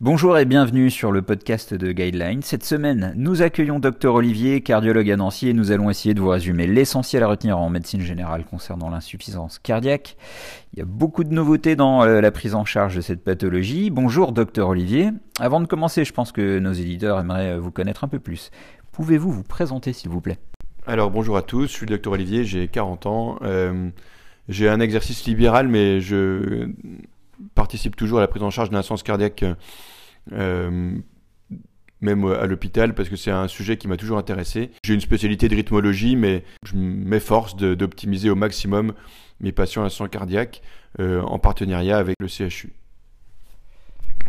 Bonjour et bienvenue sur le podcast de Guideline. Cette semaine, nous accueillons Dr Olivier, cardiologue à Nancy, et nous allons essayer de vous résumer l'essentiel à retenir en médecine générale concernant l'insuffisance cardiaque. Il y a beaucoup de nouveautés dans euh, la prise en charge de cette pathologie. Bonjour Dr Olivier. Avant de commencer, je pense que nos éditeurs aimeraient euh, vous connaître un peu plus. Pouvez-vous vous présenter s'il vous plaît? Alors bonjour à tous, je suis le Dr Olivier, j'ai 40 ans. Euh, j'ai un exercice libéral, mais je participe toujours à la prise en charge d'un sens cardiaque, euh, même à l'hôpital, parce que c'est un sujet qui m'a toujours intéressé. J'ai une spécialité de rythmologie, mais je m'efforce d'optimiser au maximum mes patients à sang cardiaque euh, en partenariat avec le CHU.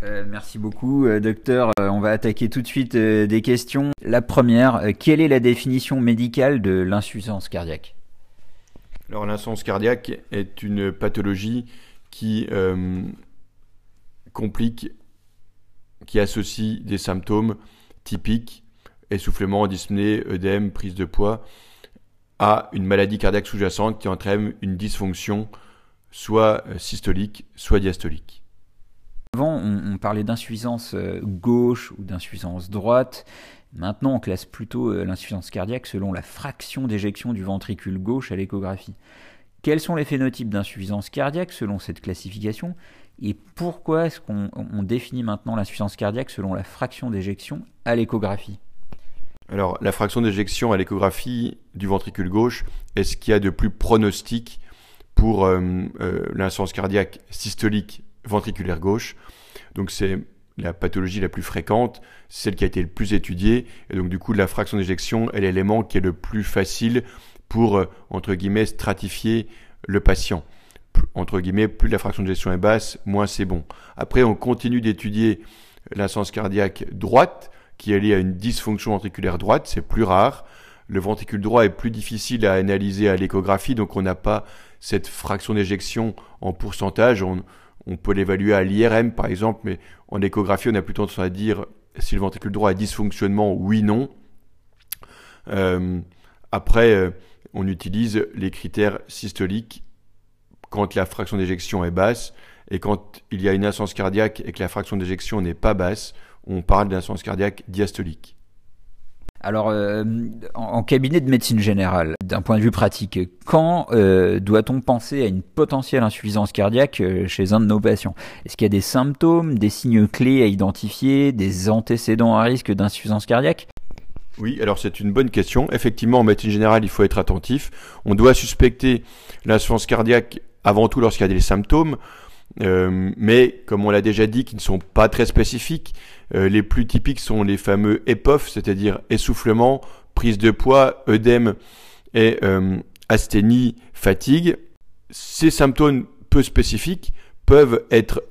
Euh, merci beaucoup, docteur. on va attaquer tout de suite des questions. La première, quelle est la définition médicale de l'insuffisance cardiaque? Alors, l'insuffisance cardiaque est une pathologie qui euh, complique, qui associe des symptômes typiques, essoufflement, dyspnée, œdème, prise de poids, à une maladie cardiaque sous-jacente qui entraîne une dysfonction soit systolique, soit diastolique. Avant, on, parlait d'insuffisance euh, gauche ou d'insuffisance droite. Maintenant, on classe plutôt euh, l'insuffisance cardiaque selon la fraction d'éjection du ventricule gauche à l'échographie. Quels sont les phénotypes d'insuffisance cardiaque selon cette classification et pourquoi est-ce qu'on définit maintenant l'insuffisance cardiaque selon la fraction d'éjection à l'échographie? Alors, la fraction d'éjection à l'échographie du ventricule gauche est ce qu'il y a de plus pronostique pour euh, euh, l'insuffisance cardiaque systolique ventriculaire gauche. Donc, c'est la pathologie la plus fréquente, celle qui a été le plus étudiée, et donc du coup la fraction d'éjection est l'élément qui est le plus facile pour, euh, entre guillemets, stratifier le patient. Entre guillemets, plus la fraction de gestion est basse, moins c'est bon. Après, on continue d'étudier l'insuffisance cardiaque droite, qui est liée à une dysfonction ventriculaire droite, c'est plus rare. Le ventricule droit est plus difficile à analyser à l'échographie, donc on n'a pas cette fraction d'éjection en pourcentage. Peut l'évaluer à l'IRM par exemple, mais en échographie, on a plutôt tendance à dire si le ventricule droit a dysfonctionnement, oui, non. Euh, après, euh, on utilise les critères systoliques quand la fraction d'éjection est basse et quand il y a une insuffisance cardiaque et que la fraction d'éjection n'est pas basse, on parle d'insuffisance cardiaque diastolique. Alors, euh, en, cabinet de médecine générale, d'un point de vue pratique, quand euh, doit-on penser à une potentielle insuffisance cardiaque euh, chez un de nos patients? Est-ce qu'il y a des symptômes, des signes clés à identifier, des antécédents à risque d'insuffisance cardiaque? Oui, alors c'est une bonne question. Effectivement, en médecine générale, il faut être attentif. On doit suspecter l'insuffisance cardiaque avant tout lorsqu'il y a des symptômes, euh, mais comme on l'a déjà dit, qui ne sont pas très spécifiques. Euh, les plus typiques sont les fameux EPOF, c'est-à-dire essoufflement, prise de poids, œdème et euh, asthénie, fatigue. Ces symptômes peu spécifiques peuvent être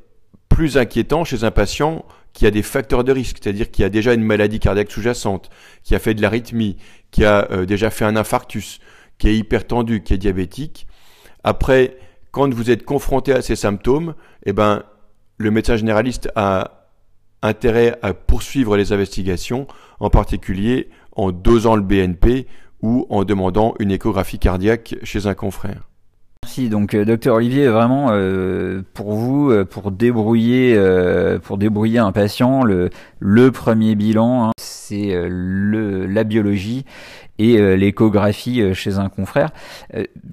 plus inquiétants chez un patient qui a des facteurs de risque, c'est-à-dire qui a déjà une maladie cardiaque sous-jacente, qui a fait de l'arythmie, qui a déjà fait un infarctus, qui est hypertendu, qui est diabétique. Après, quand vous êtes confronté à ces symptômes, eh ben, le médecin généraliste a intérêt à poursuivre les investigations, en particulier en dosant le BNP ou en demandant une échographie cardiaque chez un confrère. Merci. Donc, euh, docteur Olivier, vraiment euh, pour vous, euh, pour débrouiller, pour débrouiller un patient, le, le premier bilan, hein, c'est le la biologie et l'échographie chez un confrère.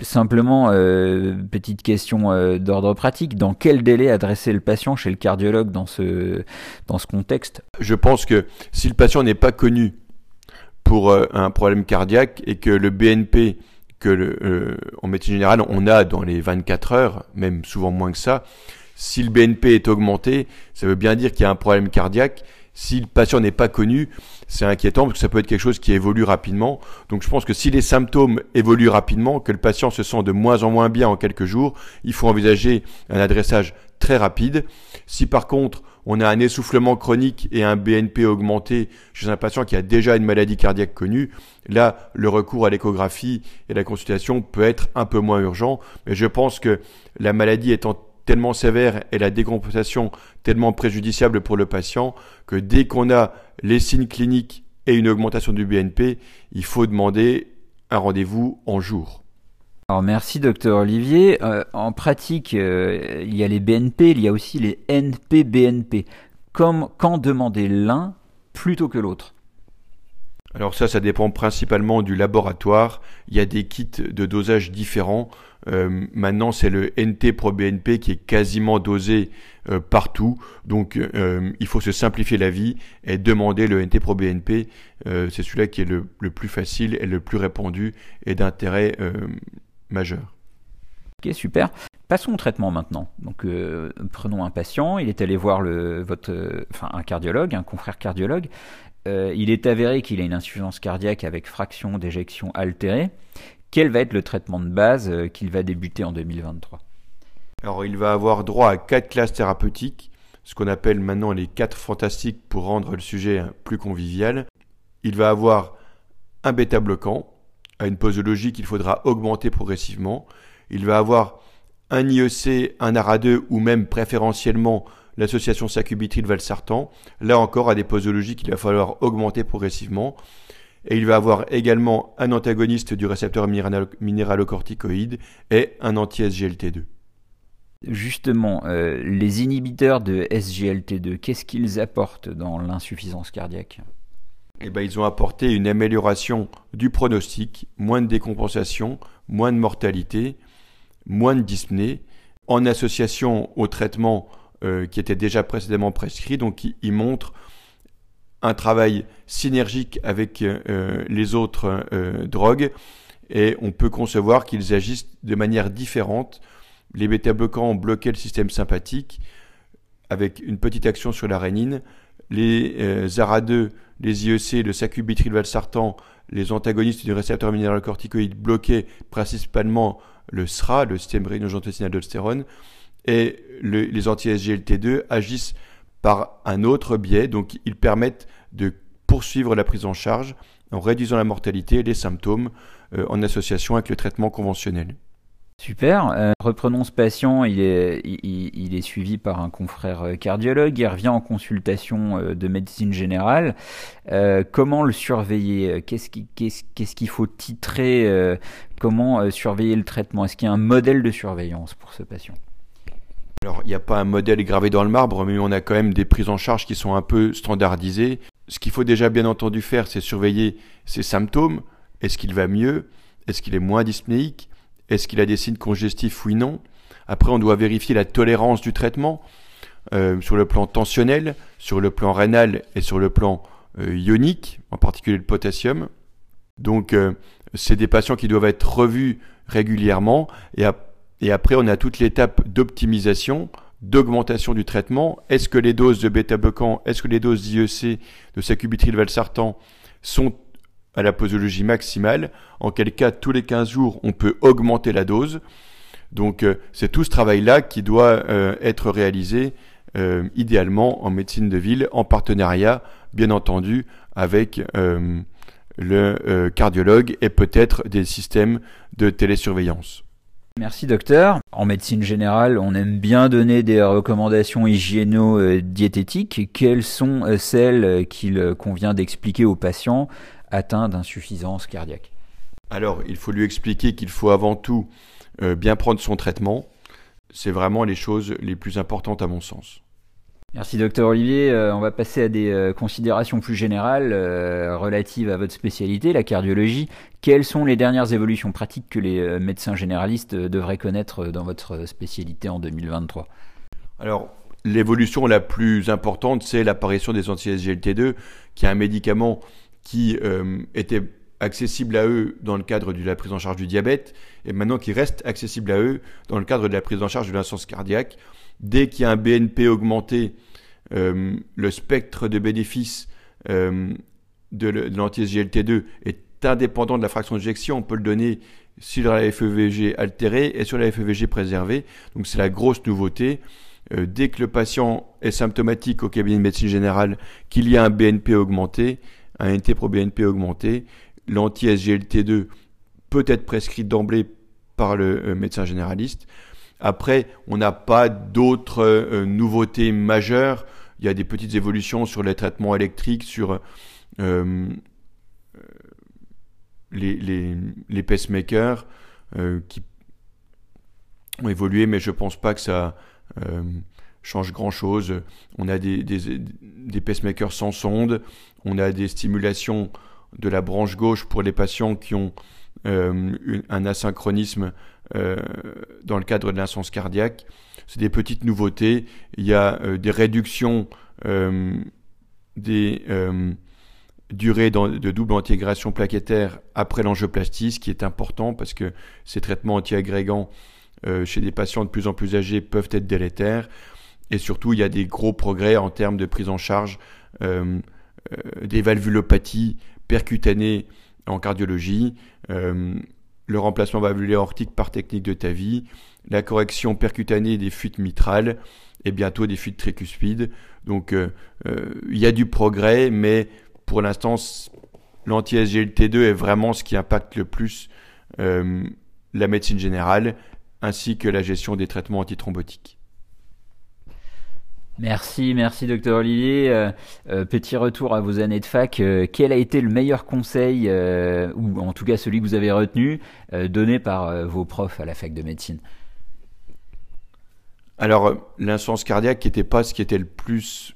simplement, petite question d'ordre pratique, dans quel délai adresser le patient chez le cardiologue dans ce, dans ce contexte? Je pense que si le patient n'est pas connu pour un problème cardiaque et que le BNP que le, euh, en médecine générale, on a dans les 24 heures, même souvent moins que ça. Si le BNP est augmenté, ça veut bien dire qu'il y a un problème cardiaque. Si le patient n'est pas connu, c'est inquiétant parce que ça peut être quelque chose qui évolue rapidement. Donc je pense que si les symptômes évoluent rapidement, que le patient se sent de moins en moins bien en quelques jours, il faut envisager un adressage très rapide. Si par contre on a un essoufflement chronique et un BNP augmenté chez un patient qui a déjà une maladie cardiaque connue, là, le recours à l'échographie et la consultation peut être un peu moins urgent. Mais je pense que la maladie étant tellement sévère et la décompensation tellement préjudiciable pour le patient que dès qu'on a les signes cliniques et une augmentation du BNP, il faut demander un rendez-vous en jour. Alors merci docteur Olivier. Euh, en pratique, euh, il y a les BNP, il y a aussi les NP-BNP. Quand demander l'un plutôt que l'autre? Alors ça, ça dépend principalement du laboratoire. Il y a des kits de dosage différents. Euh, maintenant, c'est le NT pro BNP qui est quasiment dosé euh, partout. Donc, euh, il faut se simplifier la vie et demander le NT pro BNP. c'est celui-là qui est le, le, plus facile et le plus répandu et d'intérêt majeur. Ok, super. Passons au traitement maintenant. Donc, prenons un patient. Il est allé voir le, votre, enfin, un cardiologue, un confrère cardiologue. Euh, il est avéré qu'il a une insuffisance cardiaque avec fraction d'éjection altérée. Quel va être le traitement de base euh, qu'il va débuter en 2023 Alors, il va avoir droit à quatre classes thérapeutiques, ce qu'on appelle maintenant les quatre fantastiques pour rendre le sujet plus convivial. Il va avoir un bêta-bloquant à une posologie qu'il faudra augmenter progressivement. Il va avoir un IEC, un ARA2 ou même préférentiellement l'association sacubitril-valsartan, là encore à des posologies qu'il va falloir augmenter progressivement. Et il va avoir également un antagoniste du récepteur minéralocorticoïde et un anti-SGLT2. Justement, euh, les inhibiteurs de SGLT2, qu'est-ce qu'ils apportent dans l'insuffisance cardiaque? Eh ben, Ils ont apporté une amélioration du pronostic, moins de décompensation, moins de mortalité, moins de dyspnée, en association au traitement euh, qui était déjà précédemment prescrit. Donc il, montre un travail synergique avec euh, les autres euh, drogues et on peut concevoir qu'ils agissent de manière différente. Les bêta-bloquants ont bloqué le système sympathique avec une petite action sur la rénine. Les ARA2, les IEC, le sacubitril-valsartan, les antagonistes du récepteur minéralocorticoïde bloquaient principalement le SRA, le système rénine-angiotensine-aldostérone et les anti-SGLT2 agissent par un autre biais, donc ils permettent de poursuivre la prise en charge en réduisant la mortalité et les symptômes euh, en association avec le traitement conventionnel. Super. Euh, reprenons ce patient. Il est, suivi par un confrère euh, cardiologue. Il revient en consultation de médecine générale. comment le surveiller? Qu'est-ce qu'il faut titrer Comment surveiller le traitement? Est-ce qu'il y a un modèle de surveillance pour ce patient? Alors, il n'y a pas un modèle gravé dans le marbre, mais on a quand même des prises en charge qui sont un peu standardisées. Ce qu'il faut déjà bien entendu faire, c'est surveiller ses symptômes. Est-ce qu'il va mieux? Est-ce qu'il est moins dyspnéique? Est-ce qu'il a des signes congestifs Oui, non. Après, on doit vérifier la tolérance du traitement euh, sur le plan tensionnel, sur le plan rénal et sur le plan euh, ionique, en particulier le potassium. Donc, euh, c'est des patients qui doivent être revus régulièrement et après, on a toute l'étape d'optimisation, d'augmentation du traitement. Est-ce que les doses de bêta-bloquants, est-ce que les doses d'IEC, de sacubitril-valsartan sont à la posologie maximale En quel cas, tous les 15 jours, on peut augmenter la dose. Donc, euh, c'est tout ce travail-là qui doit euh, être réalisé euh, idéalement en médecine de ville, en partenariat, bien entendu, avec le cardiologue et peut-être des systèmes de télésurveillance. Merci docteur. En médecine générale, on aime bien donner des recommandations hygiéno-diététiques. Quelles sont celles qu'il convient d'expliquer aux patients atteints d'insuffisance cardiaque Alors, il faut lui expliquer qu'il faut avant tout euh, bien prendre son traitement. C'est vraiment les choses les plus importantes à mon sens. Merci docteur Olivier. Euh, on va passer à des euh, considérations plus générales euh, relatives à votre spécialité, la cardiologie. Quelles sont les dernières évolutions pratiques que les médecins généralistes devraient connaître dans votre spécialité en 2023 Alors, l'évolution la plus importante, c'est l'apparition des anti-SGLT2, qui est un médicament qui était accessible à eux dans le cadre de la prise en charge du diabète, et maintenant qui reste accessible à eux dans le cadre de la prise en charge de l'insuffisance cardiaque. Dès qu'il y a un BNP augmenté, euh, le spectre de bénéfices euh, de l'anti-SGLT2 est indépendant de la fraction d'éjection. On peut le donner sur la FEVG altérée et sur la FEVG préservée. Donc c'est la grosse nouveauté. Euh, dès que le patient est symptomatique au cabinet de médecine générale, qu'il y a un BNP augmenté, un NT pro BNP augmenté, l'anti-SGLT2 peut être prescrit d'emblée par le médecin généraliste. Après, on n'a pas d'autres euh, nouveautés majeures. Il y a des petites évolutions sur les traitements électriques, sur euh, les, les, pacemakers. qui ont évolué, mais je pense pas que ça change grand chose. On a des, des, pacemakers sans sonde, on a des stimulations de la branche gauche pour les patients qui ont un asynchronisme dans le cadre de l'insuffisance cardiaque. C'est des petites nouveautés. Il y a des réductions des durée de double intégration plaquettaire après l'angioplastie, ce qui est important parce que ces traitements antiagrégants euh, chez des patients de plus en plus âgés peuvent être délétères. Et surtout, il y a des gros progrès en termes de prise en charge euh, euh, des valvulopathies percutanées en cardiologie, le remplacement valvulaire aortique par technique de TAVI, la correction percutanée des fuites mitrales et bientôt des fuites tricuspides. Donc, il y a du progrès, mais pour l'instant, l'anti-SGLT2 est vraiment ce qui impacte le plus euh, la médecine générale ainsi que la gestion des traitements antithrombotiques. Merci, merci docteur Olivier. Euh, euh, petit retour à vos années de fac. quel a été le meilleur conseil, ou en tout cas celui que vous avez retenu, donné par vos profs à la fac de médecine? Alors, l'insuffisance cardiaque n'était pas ce qui était le plus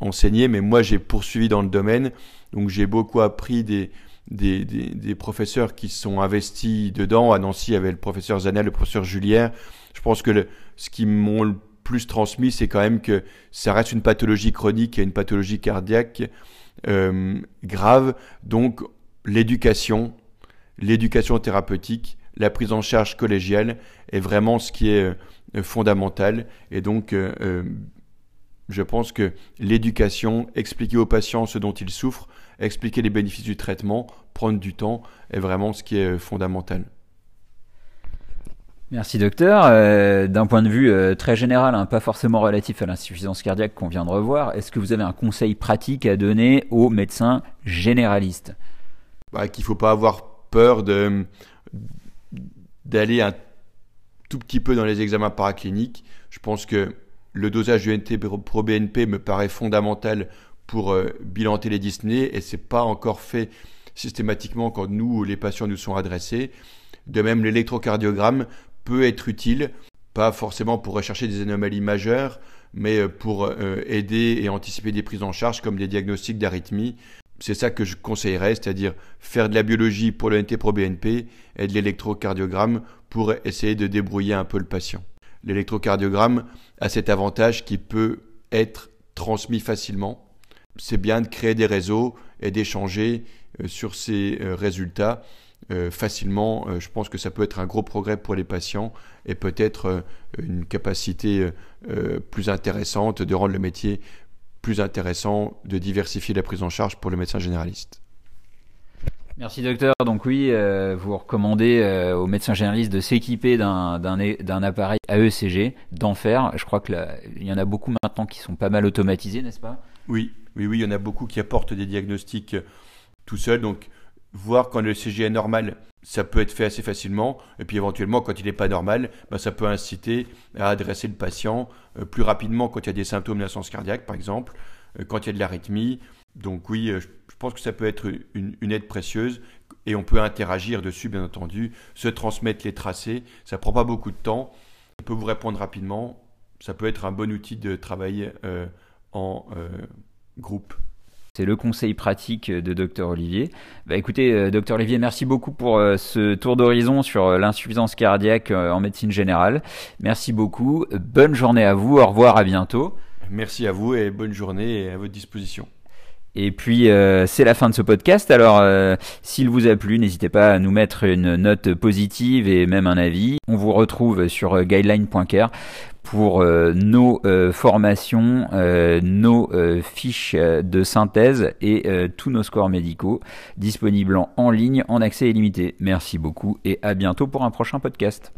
enseigné, mais moi j'ai poursuivi dans le domaine, donc j'ai beaucoup appris des, des, des, professeurs qui sont investis dedans. À Nancy, il y avait le professeur Zanel, le professeur Julière. Je pense que le, ce qui m'ont le plus transmis, c'est quand même que ça reste une pathologie chronique et une pathologie cardiaque euh, grave. Donc l'éducation, l'éducation thérapeutique, la prise en charge collégiale est vraiment ce qui est euh, fondamental. Et donc, euh, je pense que l'éducation, expliquer aux patients ce dont ils souffrent, expliquer les bénéfices du traitement, prendre du temps, est vraiment ce qui est fondamental. Merci docteur. Euh, d'un point de vue euh, très général, hein, pas forcément relatif à l'insuffisance cardiaque qu'on vient de revoir, est-ce que vous avez un conseil pratique à donner aux médecins généralistes? Bah, Qu'il ne faut pas avoir peur d'aller un tout petit peu dans les examens paracliniques. Je pense que le dosage du NT pro BNP me paraît fondamental pour euh, bilanter les dyspnées et c'est pas encore fait systématiquement quand nous, les patients, nous sont adressés. De même, l'électrocardiogramme peut être utile, pas forcément pour rechercher des anomalies majeures, mais euh, pour euh, aider et anticiper des prises en charge comme des diagnostics d'arythmie. C'est ça que je conseillerais, c'est-à-dire faire de la biologie pour le NT pro BNP et de l'électrocardiogramme pour essayer de débrouiller un peu le patient. L'électrocardiogramme a cet avantage qui peut être transmis facilement. C'est bien de créer des réseaux et d'échanger euh, sur ces résultats facilement. Je pense que ça peut être un gros progrès pour les patients et peut-être une capacité plus intéressante de rendre le métier plus intéressant, de diversifier la prise en charge pour le médecin généraliste. Merci docteur. Donc oui, euh, vous recommandez euh, aux médecins généralistes de s'équiper d'un appareil AECG, d'en faire. Je crois qu'il y en a beaucoup maintenant qui sont pas mal automatisés, n'est-ce pas? Oui, oui, oui, il y en a beaucoup qui apportent des diagnostics euh, tout seul. Donc voir quand le CG est normal, ça peut être fait assez facilement. Et puis éventuellement, quand il n'est pas normal, ben, ça peut inciter à adresser le patient plus rapidement quand il y a des symptômes d'insuffisance cardiaque, par exemple, quand il y a de l'arythmie donc oui, euh, je pense que ça peut être une, aide précieuse et on peut interagir dessus, bien entendu, se transmettre les tracés. Ça prend pas beaucoup de temps. On peut vous répondre rapidement. Ça peut être un bon outil de travailler euh, en euh, groupe. C'est le conseil pratique de Dr Olivier. Bah écoutez, Dr Olivier, merci beaucoup pour ce tour d'horizon sur l'insuffisance cardiaque en médecine générale. Merci beaucoup. Bonne journée à vous. Au revoir, à bientôt. Merci à vous et bonne journée à votre disposition. Et puis euh, c'est la fin de ce podcast. Alors euh, s'il vous a plu, n'hésitez pas à nous mettre une note positive et même un avis. On vous retrouve sur euh, guideline.care pour nos formations, nos fiches de synthèse et tous nos scores médicaux disponibles en ligne en accès illimité. Merci beaucoup et à bientôt pour un prochain podcast.